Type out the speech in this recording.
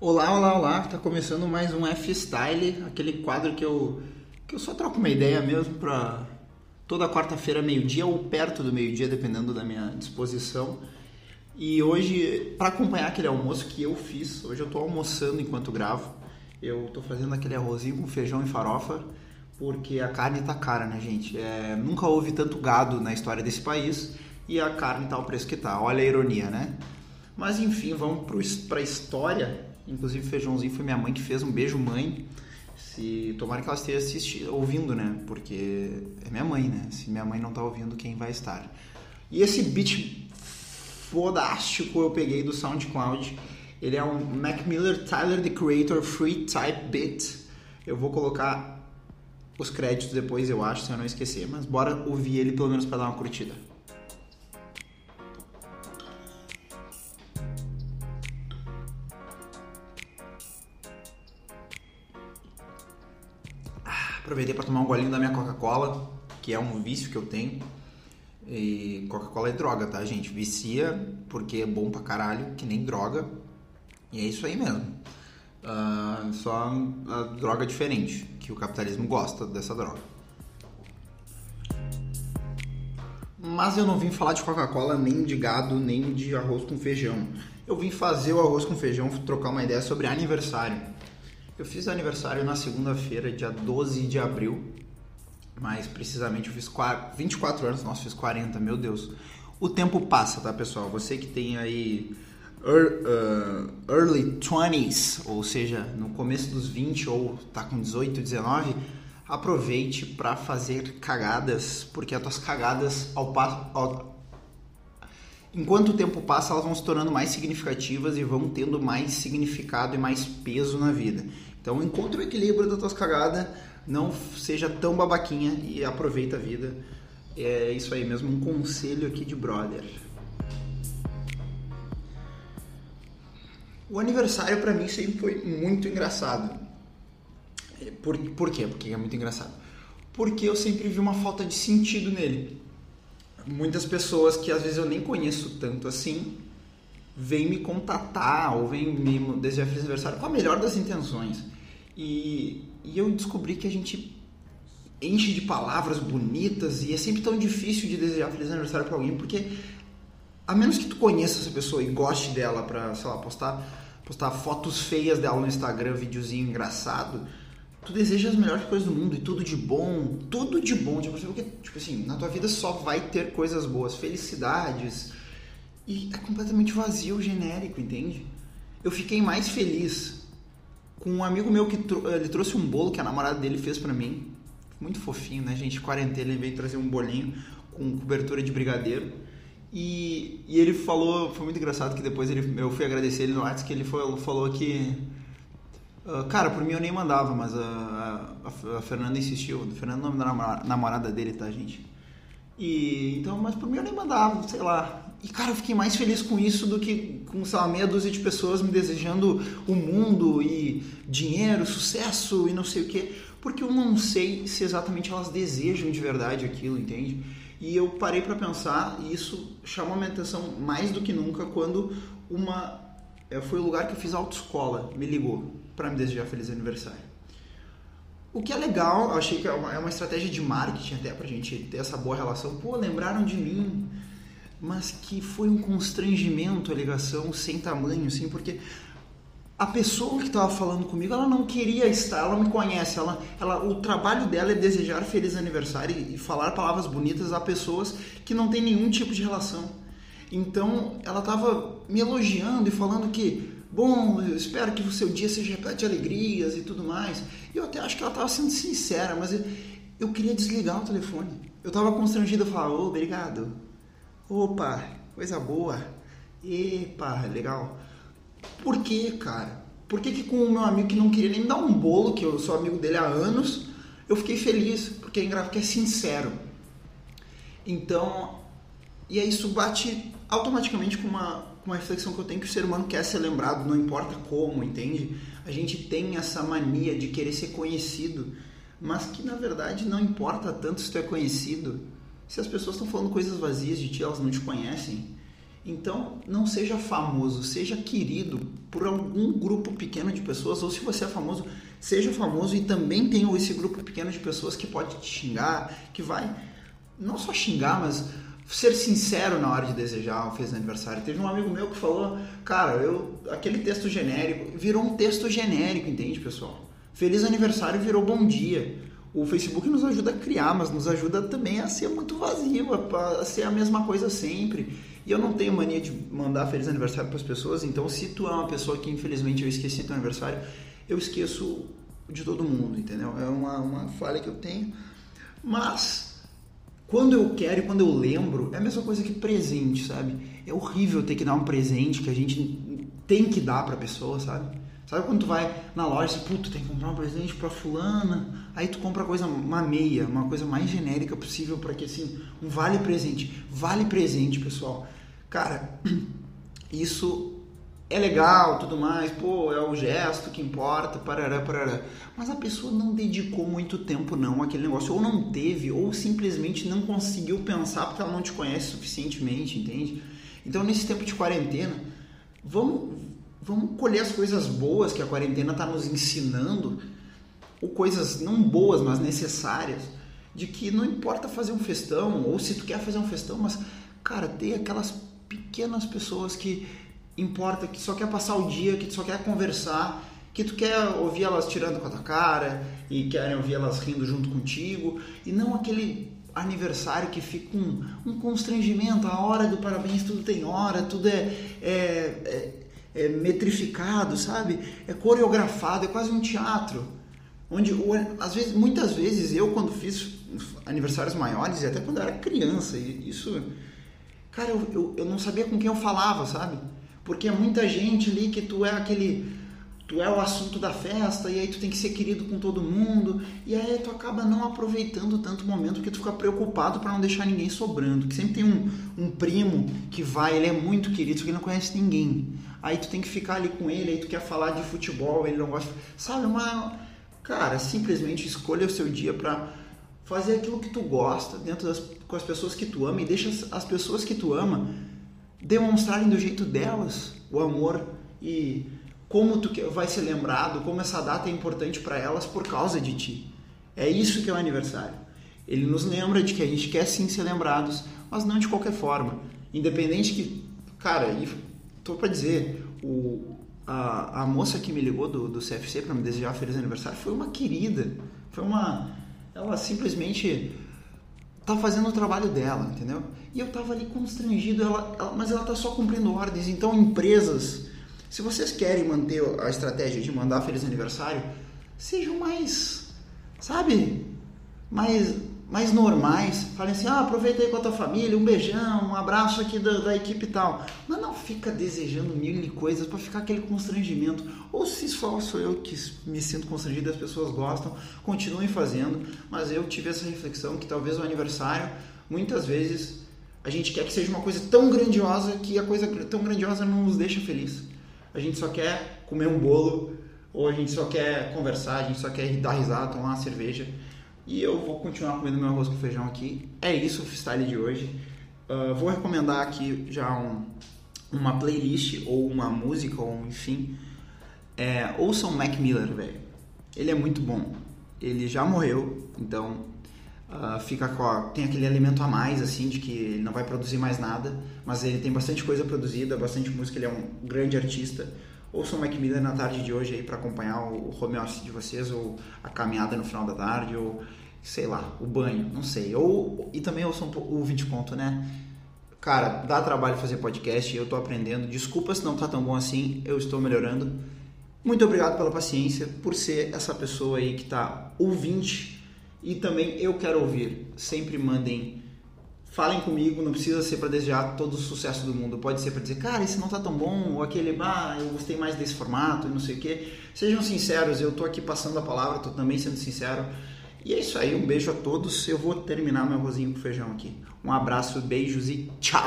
Olá, olá, olá. Tá começando mais um F-Style, aquele quadro que eu que eu só troco uma ideia mesmo para toda quarta-feira meio-dia ou perto do meio-dia, dependendo da minha disposição. E hoje, para acompanhar aquele almoço que eu fiz, hoje eu tô almoçando enquanto gravo. Eu tô fazendo aquele arrozinho com feijão e farofa, porque a carne tá cara, né, gente? É, nunca houve tanto gado na história desse país e a carne tá o preço que tá. Olha a ironia, né? Mas enfim, vamos para a história Inclusive, feijãozinho foi minha mãe que fez. Um beijo, mãe. Se tomara que ela esteja assistindo, ouvindo, né? Porque é minha mãe, né? Se minha mãe não tá ouvindo, quem vai estar? E esse beat fodástico eu peguei do SoundCloud. Ele é um Mac Miller Tyler the Creator Free Type Beat. Eu vou colocar os créditos depois, eu acho, se eu não esquecer. Mas bora ouvir ele pelo menos para dar uma curtida. Aproveitei para tomar um golinho da minha Coca-Cola, que é um vício que eu tenho. E Coca-Cola é droga, tá, gente? Vicia porque é bom pra caralho, que nem droga. E é isso aí mesmo. Uh, só a droga diferente, que o capitalismo gosta dessa droga. Mas eu não vim falar de Coca-Cola, nem de gado, nem de arroz com feijão. Eu vim fazer o arroz com feijão, trocar uma ideia sobre aniversário. Eu fiz aniversário na segunda-feira, dia 12 de abril, mais precisamente eu fiz 24 anos, nossa, fiz 40, meu Deus. O tempo passa, tá, pessoal? Você que tem aí uh, early 20s, ou seja, no começo dos 20 ou tá com 18, 19, aproveite para fazer cagadas, porque as tuas cagadas ao passo enquanto o tempo passa, elas vão se tornando mais significativas e vão tendo mais significado e mais peso na vida. Então, encontre o equilíbrio das tuas cagadas, não seja tão babaquinha e aproveita a vida. É isso aí mesmo, um conselho aqui de brother. O aniversário para mim sempre foi muito engraçado. Por, por quê? Porque é muito engraçado. Porque eu sempre vi uma falta de sentido nele muitas pessoas que às vezes eu nem conheço tanto assim vêm me contatar ou vêm me desejar feliz aniversário com a melhor das intenções. E, e eu descobri que a gente enche de palavras bonitas e é sempre tão difícil de desejar feliz aniversário para alguém porque a menos que tu conheça essa pessoa e goste dela para, sei lá, postar postar fotos feias dela no Instagram, videozinho engraçado, tu deseja as melhores coisas do mundo e tudo de bom, tudo de bom, tipo, porque, tipo assim, na tua vida só vai ter coisas boas, felicidades, e é completamente vazio, genérico, entende? Eu fiquei mais feliz com um amigo meu que ele trouxe um bolo que a namorada dele fez para mim, muito fofinho, né, gente? Quarentena ele veio trazer um bolinho com cobertura de brigadeiro. E, e ele falou, foi muito engraçado que depois ele, eu fui agradecer ele no WhatsApp que ele falou que Uh, cara, por mim eu nem mandava, mas a, a, a Fernanda insistiu. A Fernanda é o nome da namorada dele, tá, gente? E então, mas por mim eu nem mandava, sei lá. E cara, eu fiquei mais feliz com isso do que com, sei lá, meia dúzia de pessoas me desejando o mundo e dinheiro, sucesso e não sei o que, porque eu não sei se exatamente elas desejam de verdade aquilo, entende? E eu parei para pensar e isso chamou minha atenção mais do que nunca quando uma é, foi o lugar que eu fiz autoescola, me ligou para me desejar feliz aniversário. O que é legal, eu achei que é uma, é uma estratégia de marketing até pra gente ter essa boa relação. Pô, lembraram de mim, mas que foi um constrangimento a ligação sem tamanho, assim, porque a pessoa que estava falando comigo, ela não queria estar, ela me conhece, ela, ela, o trabalho dela é desejar feliz aniversário e falar palavras bonitas a pessoas que não têm nenhum tipo de relação. Então, ela estava me elogiando e falando que bom, eu espero que o seu dia seja repleto de alegrias e tudo mais. E eu até acho que ela estava sendo sincera, mas eu, eu, queria desligar o telefone. Eu estava constrangido a falar, oh, obrigado. Opa, coisa boa. Epa, legal. Por que, cara? Por que, que com o meu amigo que não queria nem me dar um bolo, que eu sou amigo dele há anos, eu fiquei feliz? Porque é engraçado, porque é sincero. Então, e aí isso bate automaticamente com uma uma reflexão que eu tenho que o ser humano quer ser lembrado, não importa como, entende? A gente tem essa mania de querer ser conhecido, mas que na verdade não importa tanto se tu é conhecido, se as pessoas estão falando coisas vazias de ti, elas não te conhecem. Então, não seja famoso, seja querido por algum grupo pequeno de pessoas, ou se você é famoso, seja famoso e também tenha esse grupo pequeno de pessoas que pode te xingar, que vai não só xingar, mas ser sincero na hora de desejar um feliz aniversário. Teve um amigo meu que falou, cara, eu aquele texto genérico virou um texto genérico, entende, pessoal? Feliz aniversário virou bom dia. O Facebook nos ajuda a criar, mas nos ajuda também a ser muito vazio, a ser a mesma coisa sempre. E eu não tenho mania de mandar feliz aniversário para as pessoas, então se tu é uma pessoa que infelizmente eu esqueci teu aniversário, eu esqueço de todo mundo, entendeu? É uma, uma falha que eu tenho. Mas quando eu quero e quando eu lembro, é a mesma coisa que presente, sabe? É horrível ter que dar um presente que a gente tem que dar para a pessoa, sabe? Sabe quando tu vai na loja e puta, tem que comprar um presente pra fulana, aí tu compra coisa, uma meia, uma coisa mais genérica possível para que assim, um vale presente. Vale presente, pessoal. Cara, isso é legal, tudo mais, pô, é o gesto que importa, parará, parará. Mas a pessoa não dedicou muito tempo não àquele negócio, ou não teve, ou simplesmente não conseguiu pensar porque ela não te conhece suficientemente, entende? Então, nesse tempo de quarentena, vamos vamos colher as coisas boas que a quarentena está nos ensinando, ou coisas não boas, mas necessárias, de que não importa fazer um festão, ou se tu quer fazer um festão, mas, cara, tem aquelas pequenas pessoas que importa, que só quer passar o dia, que só quer conversar, que tu quer ouvir elas tirando com a tua cara e querem ouvir elas rindo junto contigo, e não aquele aniversário que fica um, um constrangimento, a hora do parabéns, tudo tem hora, tudo é, é, é é metrificado, sabe? É coreografado, é quase um teatro. Onde, às vezes, muitas vezes, eu quando fiz aniversários maiores, e até quando eu era criança, isso... Cara, eu, eu, eu não sabia com quem eu falava, sabe? Porque é muita gente ali que tu é aquele tu é o assunto da festa e aí tu tem que ser querido com todo mundo e aí tu acaba não aproveitando tanto o momento porque tu fica preocupado para não deixar ninguém sobrando que sempre tem um, um primo que vai ele é muito querido só que ele não conhece ninguém. Aí tu tem que ficar ali com ele aí tu quer falar de futebol ele não gosta. Sabe uma cara simplesmente escolha o seu dia para fazer aquilo que tu gosta dentro das com as pessoas que tu ama e deixa as, as pessoas que tu ama demonstrarem do jeito delas o amor e como tu vai ser lembrado, como essa data é importante para elas por causa de ti. É isso que é o aniversário. Ele nos lembra de que a gente quer sim ser lembrados, mas não de qualquer forma. Independente que, cara, e tô para dizer, o, a, a moça que me ligou do, do CFC para me desejar feliz aniversário foi uma querida. Foi uma. Ela simplesmente tá fazendo o trabalho dela, entendeu? E eu tava ali constrangido, ela, ela, mas ela tá só cumprindo ordens. Então, empresas se vocês querem manter a estratégia de mandar feliz aniversário, sejam mais, sabe, mais, mais normais. Falem assim, ah, aproveita aí com a tua família, um beijão, um abraço aqui da, da equipe e tal. Mas não fica desejando mil coisas para ficar aquele constrangimento. Ou se só sou eu que me sinto constrangido as pessoas gostam, continuem fazendo. Mas eu tive essa reflexão que talvez o aniversário, muitas vezes, a gente quer que seja uma coisa tão grandiosa que a coisa tão grandiosa não nos deixa feliz a gente só quer comer um bolo, ou a gente só quer conversar, a gente só quer dar risada, tomar uma cerveja. E eu vou continuar comendo meu arroz com feijão aqui. É isso o freestyle de hoje. Uh, vou recomendar aqui já um, uma playlist ou uma música, ou enfim. É, ouçam Mac Miller, velho. Ele é muito bom. Ele já morreu, então uh, fica com a, tem aquele alimento a mais assim de que ele não vai produzir mais nada, mas ele tem bastante coisa produzida, bastante música, ele é um grande artista. Ouçam o Mac Miller na tarde de hoje aí para acompanhar o home office de vocês ou a caminhada no final da tarde ou sei lá, o banho, não sei. Ou e também ouçam o 20 ponto, né? Cara, dá trabalho fazer podcast, eu tô aprendendo. Desculpa se não tá tão bom assim, eu estou melhorando. Muito obrigado pela paciência, por ser essa pessoa aí que tá ouvinte e também eu quero ouvir. Sempre mandem, falem comigo, não precisa ser para desejar todo o sucesso do mundo. Pode ser para dizer, cara, esse não tá tão bom, ou aquele, ah, eu gostei mais desse formato, e não sei o quê. Sejam sinceros, eu tô aqui passando a palavra, tô também sendo sincero. E é isso aí, um beijo a todos. Eu vou terminar meu arrozinho com feijão aqui. Um abraço, beijos e tchau!